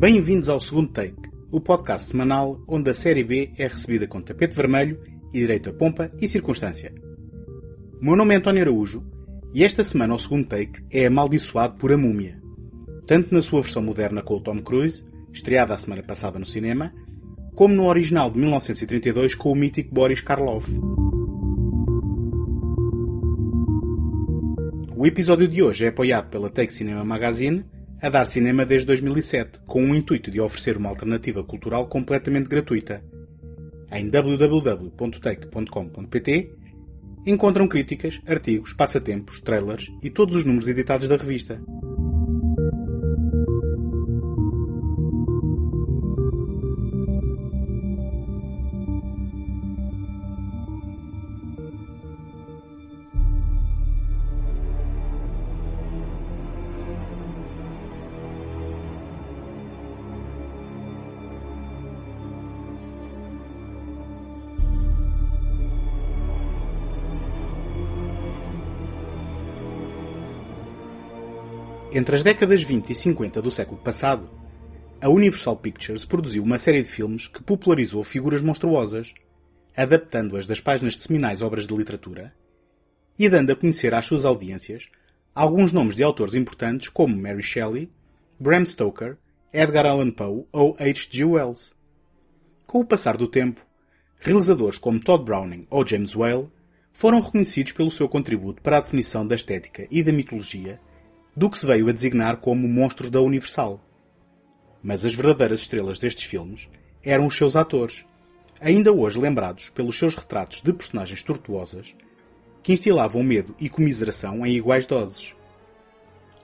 Bem-vindos ao segundo take, o podcast semanal onde a série B é recebida com tapete vermelho e direito a pompa e circunstância. Meu nome é António Araújo e esta semana o segundo take é amaldiçoado por A Múmia, tanto na sua versão moderna com o Tom Cruise, estreada a semana passada no cinema, como no original de 1932 com o mítico Boris Karloff. O episódio de hoje é apoiado pela Take Cinema Magazine, a dar cinema desde 2007, com o intuito de oferecer uma alternativa cultural completamente gratuita. Em www.take.com.pt encontram críticas, artigos, passatempos, trailers e todos os números editados da revista. Entre as décadas 20 e 50 do século passado, a Universal Pictures produziu uma série de filmes que popularizou figuras monstruosas, adaptando-as das páginas de seminais obras de literatura e dando a conhecer às suas audiências alguns nomes de autores importantes como Mary Shelley, Bram Stoker, Edgar Allan Poe ou H.G. Wells. Com o passar do tempo, realizadores como Todd Browning ou James Whale foram reconhecidos pelo seu contributo para a definição da estética e da mitologia do que se veio a designar como monstros da Universal. Mas as verdadeiras estrelas destes filmes eram os seus atores, ainda hoje lembrados pelos seus retratos de personagens tortuosas que instilavam medo e comiseração em iguais doses.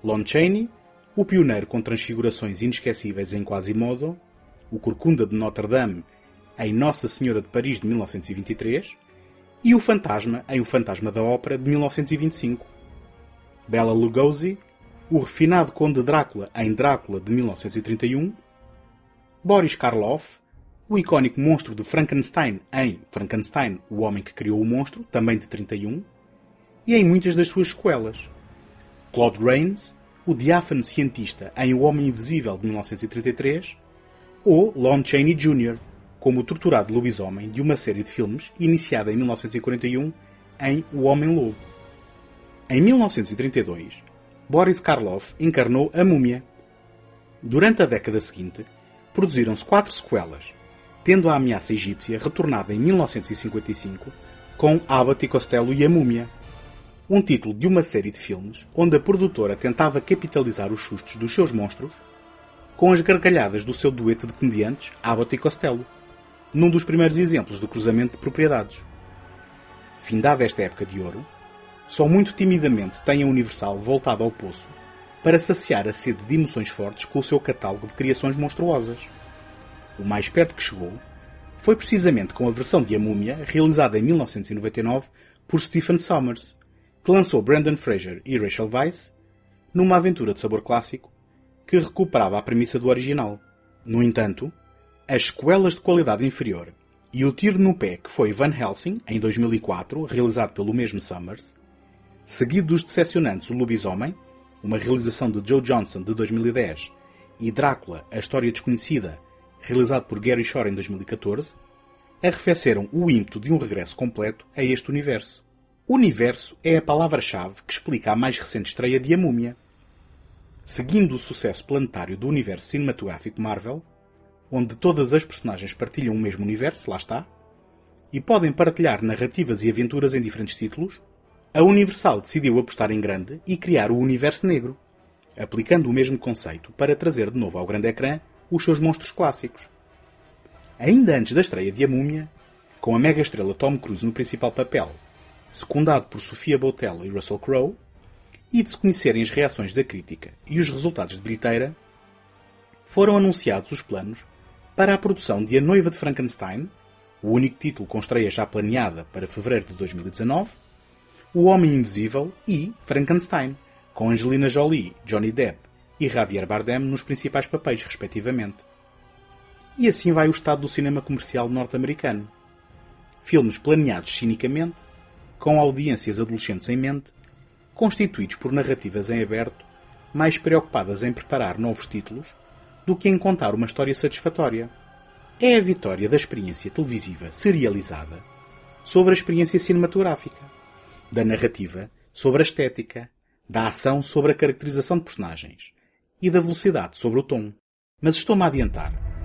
Lon Chaney, o pioneiro com transfigurações inesquecíveis em Quasimodo, o Corcunda de Notre Dame em Nossa Senhora de Paris de 1923 e o Fantasma em O Fantasma da Ópera de 1925. Bela Lugosi o refinado Conde Drácula em Drácula de 1931, Boris Karloff, o icónico monstro de Frankenstein em Frankenstein, o homem que criou o monstro, também de 31, e em muitas das suas sequelas. Claude Rains, o diáfano cientista em O Homem Invisível de 1933, ou Lon Chaney Jr., como o torturado lobisomem de uma série de filmes iniciada em 1941 em O Homem-Lobo. Em 1932, Boris Karloff encarnou a múmia. Durante a década seguinte, produziram-se quatro sequelas, tendo a ameaça egípcia retornada em 1955 com Abbott e Costello e a Múmia, um título de uma série de filmes onde a produtora tentava capitalizar os sustos dos seus monstros com as gargalhadas do seu dueto de comediantes Abbott e Costello, num dos primeiros exemplos do cruzamento de propriedades. Findada esta época de ouro, só muito timidamente tem a Universal voltado ao poço para saciar a sede de emoções fortes com o seu catálogo de criações monstruosas. O mais perto que chegou foi precisamente com a versão de A Múmia, realizada em 1999 por Stephen Sommers, que lançou Brandon Fraser e Rachel Weisz numa aventura de sabor clássico que recuperava a premissa do original. No entanto, as sequelas de qualidade inferior e o tiro no pé que foi Van Helsing, em 2004, realizado pelo mesmo Summers, seguido dos decepcionantes O Lobisomem, uma realização de Joe Johnson de 2010, e Drácula, a História Desconhecida, realizado por Gary Shore em 2014, arrefeceram o ímpeto de um regresso completo a este universo. Universo é a palavra-chave que explica a mais recente estreia de A Múmia. Seguindo o sucesso planetário do universo cinematográfico Marvel, onde todas as personagens partilham o mesmo universo, lá está, e podem partilhar narrativas e aventuras em diferentes títulos, a Universal decidiu apostar em grande e criar o Universo Negro, aplicando o mesmo conceito para trazer de novo ao grande ecrã os seus monstros clássicos. Ainda antes da estreia de A Múmia, com a mega estrela Tom Cruise no principal papel, secundado por Sofia Boutella e Russell Crowe, e de se conhecerem as reações da crítica e os resultados de bilheteira, foram anunciados os planos para a produção de A Noiva de Frankenstein, o único título com estreia já planeada para fevereiro de 2019, o Homem Invisível e Frankenstein, com Angelina Jolie, Johnny Depp e Javier Bardem nos principais papéis, respectivamente. E assim vai o estado do cinema comercial norte-americano. Filmes planeados cinicamente, com audiências adolescentes em mente, constituídos por narrativas em aberto, mais preocupadas em preparar novos títulos do que em contar uma história satisfatória. É a vitória da experiência televisiva serializada sobre a experiência cinematográfica, da narrativa sobre a estética, da ação sobre a caracterização de personagens e da velocidade sobre o tom. Mas estou-me a adiantar.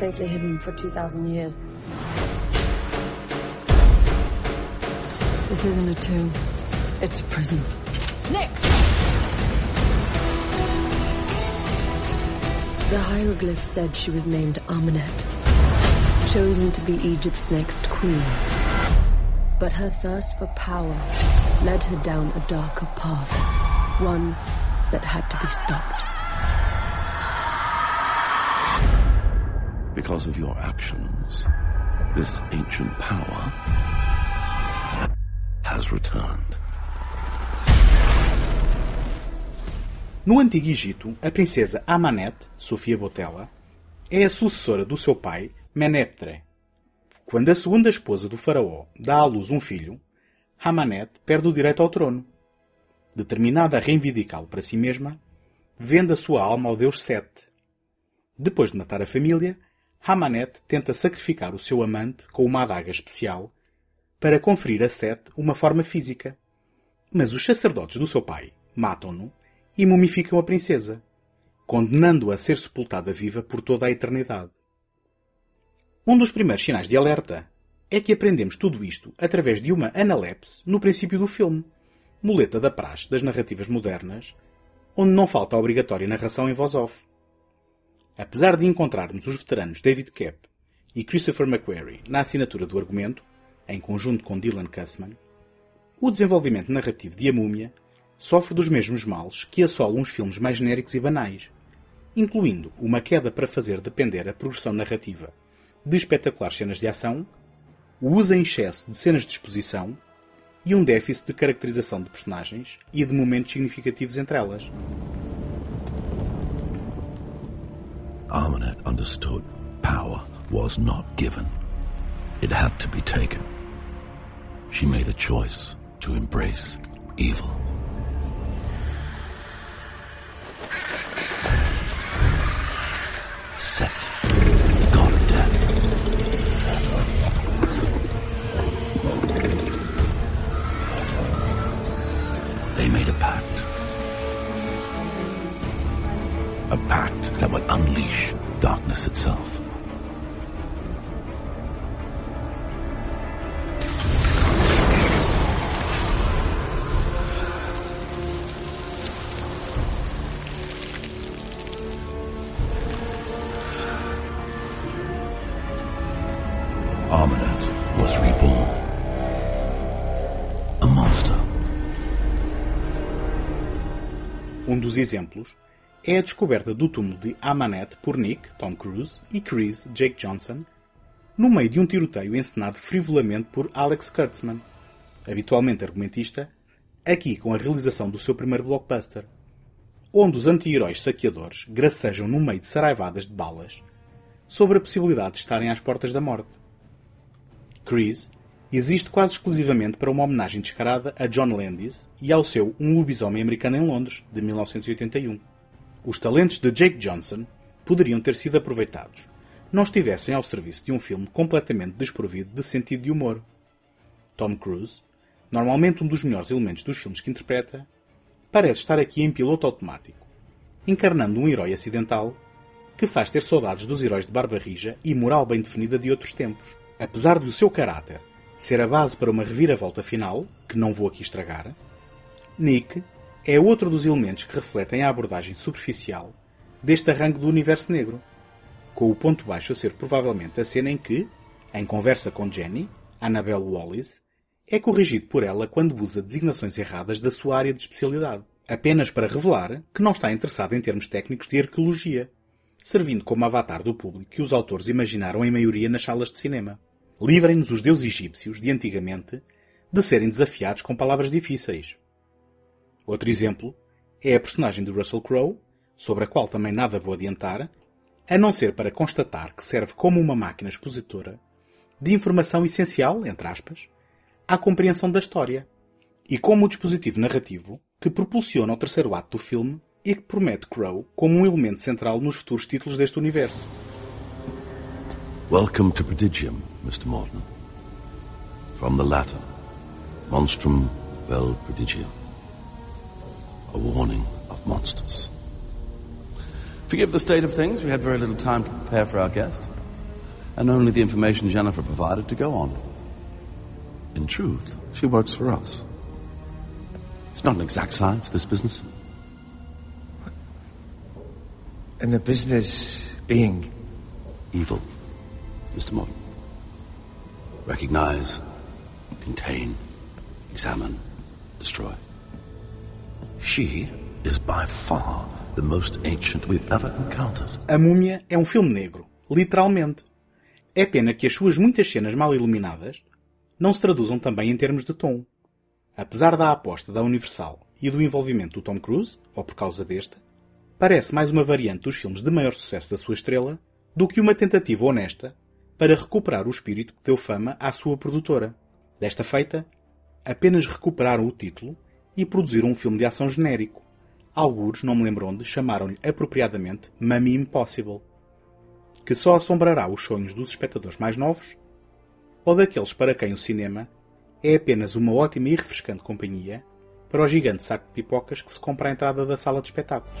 Safely hidden for 2,000 years. This isn't a tomb. It's a prison. Nick! The hieroglyph said she was named Amenet, chosen to be Egypt's next queen. But her thirst for power led her down a darker path, one that had to be stopped. Because of your actions, this ancient power has returned. No Antigo Egito, a princesa Amanet, Sofia Botella, é a sucessora do seu pai, Meneptre. Quando a segunda esposa do faraó dá à luz um filho, Hamanet perde o direito ao trono. Determinada a reivindicá-lo para si mesma, vende a sua alma ao deus Sete. Depois de matar a família, Hamanet tenta sacrificar o seu amante com uma adaga especial para conferir a Sete uma forma física. Mas os sacerdotes do seu pai matam-no e mumificam a princesa, condenando-a a ser sepultada viva por toda a eternidade. Um dos primeiros sinais de alerta é que aprendemos tudo isto através de uma analepse no princípio do filme, muleta da praxe das narrativas modernas, onde não falta a obrigatória narração em voz off. Apesar de encontrarmos os veteranos David Koepp e Christopher McQuarrie na assinatura do argumento, em conjunto com Dylan Cussman, o desenvolvimento narrativo de A Múmia sofre dos mesmos males que assolam os filmes mais genéricos e banais, incluindo uma queda para fazer depender a progressão narrativa de espetaculares cenas de ação, o uso em excesso de cenas de exposição e um déficit de caracterização de personagens e de momentos significativos entre elas. Armanet understood power was not given. It had to be taken. She made a choice to embrace evil. That would unleash darkness itself. Was reborn. A monster. Um dos exemplos é a descoberta do túmulo de Amanet por Nick, Tom Cruise, e Chris, Jake Johnson, no meio de um tiroteio encenado frivolamente por Alex Kurtzman, habitualmente argumentista, aqui com a realização do seu primeiro blockbuster, onde os anti-heróis saqueadores gracejam no meio de saraivadas de balas sobre a possibilidade de estarem às portas da morte. Chris existe quase exclusivamente para uma homenagem descarada a John Landis e ao seu Um Lobisomem Americano em Londres, de 1981. Os talentos de Jake Johnson poderiam ter sido aproveitados, não estivessem ao serviço de um filme completamente desprovido de sentido de humor. Tom Cruise, normalmente um dos melhores elementos dos filmes que interpreta, parece estar aqui em piloto automático, encarnando um herói acidental que faz ter saudades dos heróis de barba rija e moral bem definida de outros tempos. Apesar de o seu caráter ser a base para uma reviravolta final, que não vou aqui estragar, Nick é outro dos elementos que refletem a abordagem superficial deste arranque do universo negro, com o ponto baixo a ser provavelmente a cena em que, em conversa com Jenny, Annabelle Wallis, é corrigido por ela quando usa designações erradas da sua área de especialidade, apenas para revelar que não está interessado em termos técnicos de arqueologia, servindo como avatar do público que os autores imaginaram em maioria nas salas de cinema. Livrem-nos os deuses egípcios de antigamente de serem desafiados com palavras difíceis. Outro exemplo é a personagem de Russell Crowe, sobre a qual também nada vou adiantar, a não ser para constatar que serve como uma máquina expositora de informação essencial, entre aspas, à compreensão da história e como o dispositivo narrativo que propulsiona o terceiro ato do filme e que promete Crow como um elemento central nos futuros títulos deste universo. Welcome to Prodigium, Mr. Morton. From the Latin, monstrum vel prodigium. A warning of monsters. Forgive the state of things, we had very little time to prepare for our guest, and only the information Jennifer provided to go on. In truth, she works for us. It's not an exact science, this business. And the business being? Evil, Mr. Morton. Recognize, contain, examine, destroy. She is by far the most ancient we've ever encountered. A Múmia é um filme negro, literalmente. É pena que as suas muitas cenas mal iluminadas não se traduzam também em termos de tom. Apesar da aposta da Universal e do envolvimento do Tom Cruise, ou por causa desta, parece mais uma variante dos filmes de maior sucesso da sua estrela do que uma tentativa honesta para recuperar o espírito que deu fama à sua produtora. Desta feita, apenas recuperaram o título e produziram um filme de ação genérico. Alguns, não me lembro onde, chamaram-lhe apropriadamente Mummy Impossible, que só assombrará os sonhos dos espectadores mais novos ou daqueles para quem o cinema é apenas uma ótima e refrescante companhia para o gigante saco de pipocas que se compra à entrada da sala de espetáculos.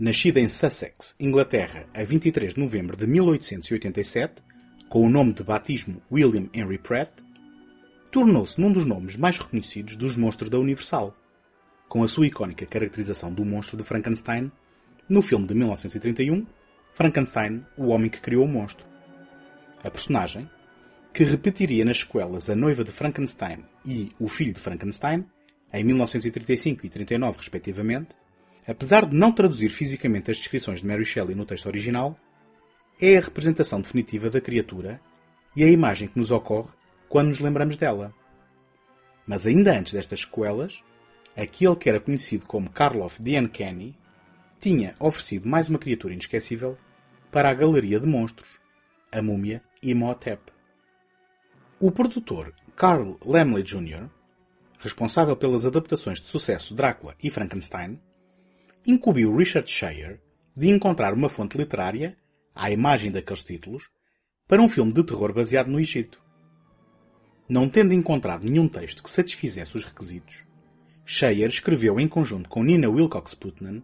nascido em Sussex, Inglaterra, a 23 de novembro de 1887, com o nome de batismo William Henry Pratt, tornou-se num dos nomes mais reconhecidos dos monstros da Universal, com a sua icónica caracterização do monstro de Frankenstein no filme de 1931, Frankenstein, o homem que criou o monstro. A personagem, que repetiria nas sequelas A Noiva de Frankenstein e O Filho de Frankenstein, em 1935 e 39 respectivamente, apesar de não traduzir fisicamente as descrições de Mary Shelley no texto original, é a representação definitiva da criatura e a imagem que nos ocorre quando nos lembramos dela. Mas ainda antes destas sequelas, aquele que era conhecido como Karloff the Uncanny tinha oferecido mais uma criatura inesquecível para a galeria de monstros, a múmia Imhotep. O produtor Carl Laemmle Jr., responsável pelas adaptações de sucesso Drácula e Frankenstein, incumbiu Richard Shire de encontrar uma fonte literária, à imagem daqueles títulos, para um filme de terror baseado no Egito. Não tendo encontrado nenhum texto que satisfizesse os requisitos, Shire escreveu em conjunto com Nina Wilcox Putnam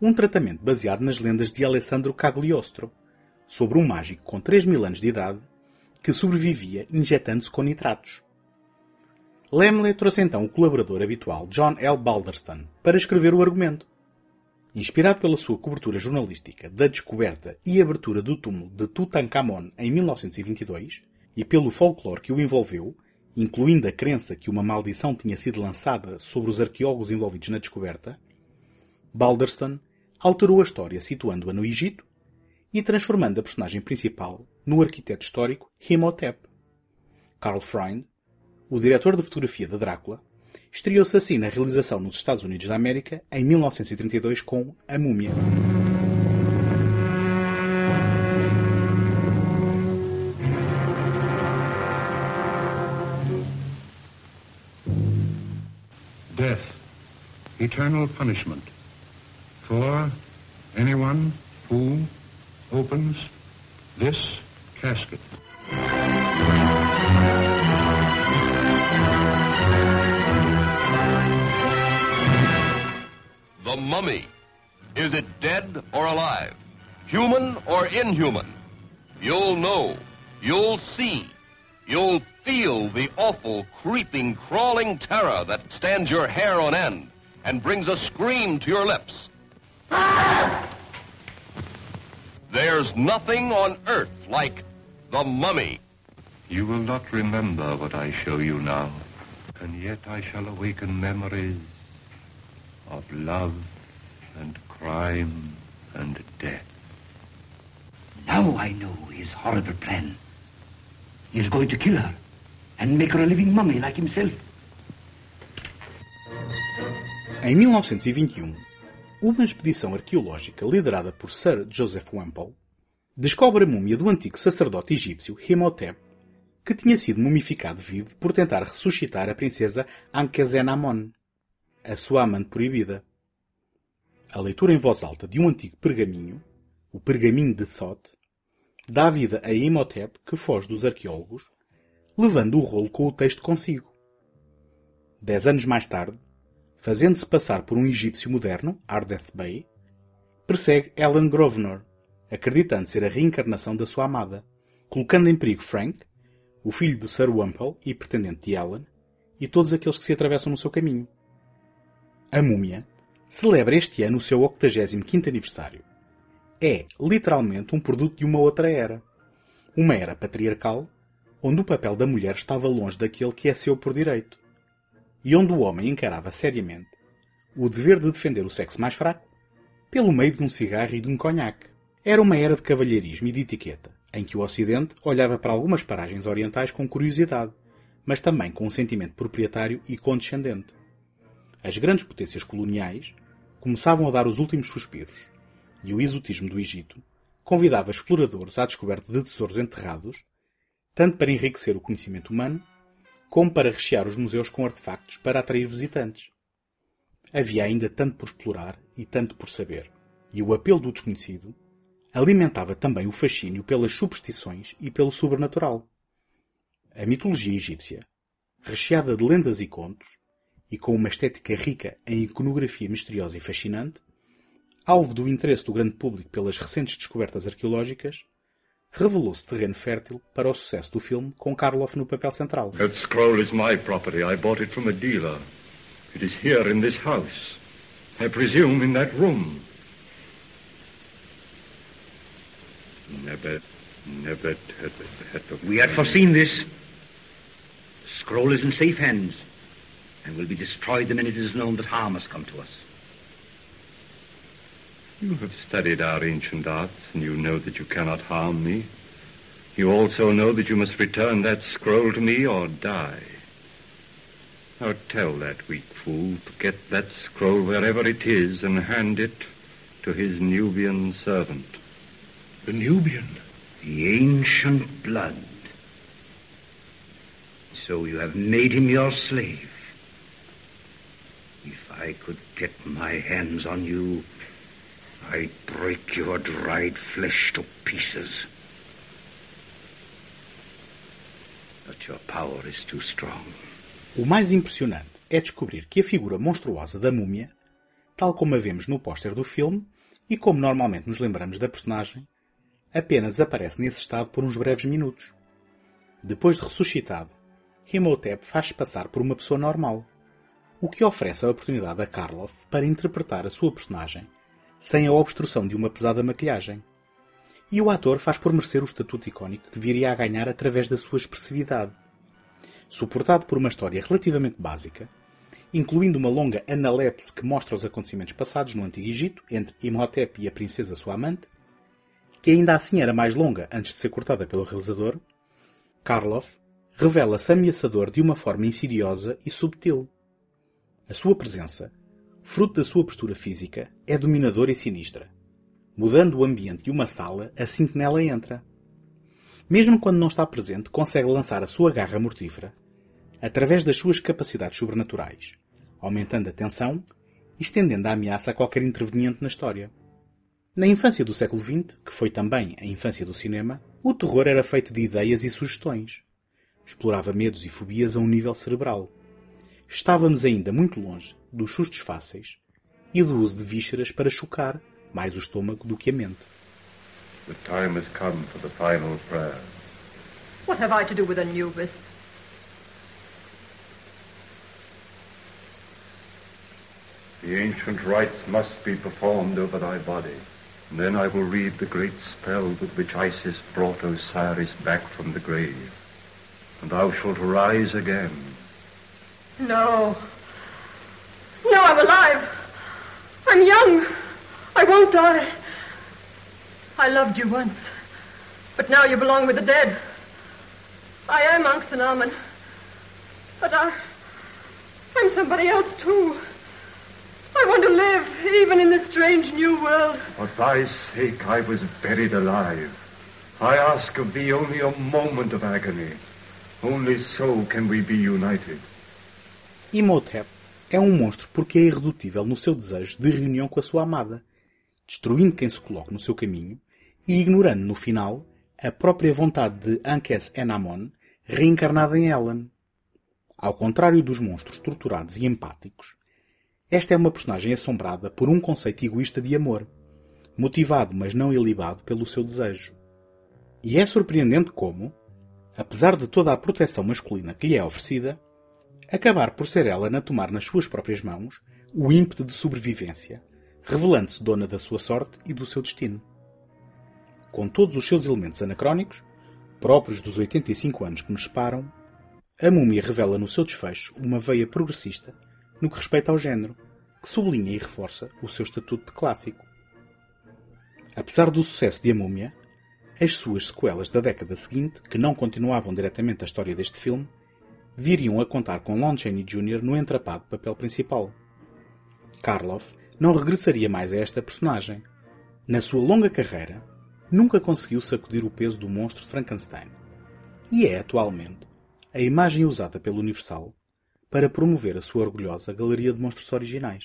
um tratamento baseado nas lendas de Alessandro Cagliostro, sobre um mágico com 3 mil anos de idade que sobrevivia injetando-se com nitratos. Lemley trouxe então o colaborador habitual John L. Balderston para escrever o argumento. Inspirado pela sua cobertura jornalística da descoberta e abertura do túmulo de Tutankhamon em 1922 e pelo folclore que o envolveu, incluindo a crença que uma maldição tinha sido lançada sobre os arqueólogos envolvidos na descoberta, Balderston alterou a história situando-a no Egito e transformando a personagem principal no arquiteto histórico Imhotep. Carl Freund, o diretor de fotografia de Drácula, estreou-se assim na realização nos Estados Unidos da América em 1932 com A Múmia. Death, eternal punishment for anyone who opens this casket. The mummy. Is it dead or alive? Human or inhuman? You'll know. You'll see. You'll feel the awful, creeping, crawling terror that stands your hair on end and brings a scream to your lips. There's nothing on earth like the mummy. You will not remember what I show you now, and yet I shall awaken memories of love and crime and death. Now I know his horrible plan. He is going to kill her and make her a living mummy like himself. Em 1921, uma expedição arqueológica liderada por Sir Joseph Wample descobre a múmia do antigo sacerdote egípcio Imhotep, que tinha sido mumificado vivo por tentar ressuscitar a princesa Ankhesenamon, a sua amante proibida. A leitura em voz alta de um antigo pergaminho, o Pergaminho de Thoth, dá vida a Imhotep que foge dos arqueólogos, levando o rolo com o texto consigo. Dez anos mais tarde, fazendo-se passar por um egípcio moderno, Ardeth Bey, persegue Ellen Grosvenor, acreditando ser a reencarnação da sua amada, colocando em perigo Frank, o filho de Sir Wample e pretendente de Ellen, e todos aqueles que se atravessam no seu caminho. A Múmia celebra este ano o seu 85º aniversário. É, literalmente, um produto de uma outra era. Uma era patriarcal, onde o papel da mulher estava longe daquele que é seu por direito e onde o homem encarava seriamente o dever de defender o sexo mais fraco pelo meio de um cigarro e de um conhaque. Era uma era de cavalheirismo e de etiqueta, em que o Ocidente olhava para algumas paragens orientais com curiosidade, mas também com um sentimento proprietário e condescendente. As grandes potências coloniais começavam a dar os últimos suspiros, e o exotismo do Egito convidava exploradores à descoberta de tesouros enterrados, tanto para enriquecer o conhecimento humano, como para rechear os museus com artefactos para atrair visitantes. Havia ainda tanto por explorar e tanto por saber, e o apelo do desconhecido alimentava também o fascínio pelas superstições e pelo sobrenatural. A mitologia egípcia, recheada de lendas e contos, e com uma estética rica em iconografia misteriosa e fascinante, alvo do interesse do grande público pelas recentes descobertas arqueológicas, revelou-se terreno fértil para o sucesso do filme com Karloff no papel central. That scroll is my property. I bought it from a dealer. It is here in this house. I presume in that room. Never, never, We had foreseen this. The scroll is in safe hands and will be destroyed the minute it is known that harm has come to us. You have studied our ancient arts, and you know that you cannot harm me. You also know that you must return that scroll to me or die. Now tell that weak fool to get that scroll wherever it is and hand it to his Nubian servant. The Nubian? The ancient blood. So you have made him your slave. I could get my hands on you, I'd break your dried flesh to pieces. But your power is too strong. O mais impressionante é descobrir que a figura monstruosa da múmia, tal como a vemos no póster do filme e como normalmente nos lembramos da personagem, apenas aparece nesse estado por uns breves minutos. Depois de ressuscitado, Imhotep faz-se passar por uma pessoa normal, o que oferece a oportunidade a Karloff para interpretar a sua personagem sem a obstrução de uma pesada maquilhagem. E o ator faz por merecer o estatuto icónico que viria a ganhar através da sua expressividade. Suportado por uma história relativamente básica, incluindo uma longa analepse que mostra os acontecimentos passados no Antigo Egito entre Imhotep e a princesa sua amante, que ainda assim era mais longa antes de ser cortada pelo realizador, Karloff revela-se ameaçador de uma forma insidiosa e subtil. A sua presença, fruto da sua postura física, é dominadora e sinistra, mudando o ambiente de uma sala assim que nela entra. Mesmo quando não está presente, consegue lançar a sua garra mortífera através das suas capacidades sobrenaturais, aumentando a tensão e estendendo a ameaça a qualquer interveniente na história. Na infância do século XX, que foi também a infância do cinema, o terror era feito de ideias e sugestões. Explorava medos e fobias a um nível cerebral. Estávamos ainda muito longe dos sustos fáceis e do uso de vísceras para chocar mais o estômago do que a mente. The time has come for the final prayer. What have I to do with Anubis? The ancient rites must be performed over thy body. And then I will read the great spell with which Isis brought Osiris back from the grave. And thou shalt rise again. No. No, I'm alive. I'm young. I won't die. I loved you once, but now you belong with the dead. I am Anxanaman, but I, I'm somebody else too. I want to live, even in this strange new world. For thy sake I was buried alive. I ask of thee only a moment of agony. Only so can we be united. Imhotep é um monstro porque é irredutível no seu desejo de reunião com a sua amada, destruindo quem se coloque no seu caminho e ignorando no final a própria vontade de Ankes Enamon reencarnada em Ellen. Ao contrário dos monstros torturados e empáticos, esta é uma personagem assombrada por um conceito egoísta de amor, motivado mas não ilibado pelo seu desejo. E é surpreendente como, apesar de toda a proteção masculina que lhe é oferecida, acabar por ser ela a tomar nas suas próprias mãos o ímpeto de sobrevivência, revelando-se dona da sua sorte e do seu destino. Com todos os seus elementos anacrónicos, próprios dos 85 anos que nos separam, a múmia revela no seu desfecho uma veia progressista no que respeita ao género, que sublinha e reforça o seu estatuto de clássico. Apesar do sucesso de A Múmia, as suas sequelas da década seguinte, que não continuavam diretamente a história deste filme, viriam a contar com Lon Chaney Jr. no entrapado papel principal. Karloff não regressaria mais a esta personagem. Na sua longa carreira, nunca conseguiu sacudir o peso do monstro Frankenstein. E é, atualmente, a imagem usada pelo Universal para promover a sua orgulhosa galeria de monstros originais.